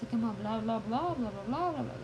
Så kan man bla bla bla bla bla bla bla bla.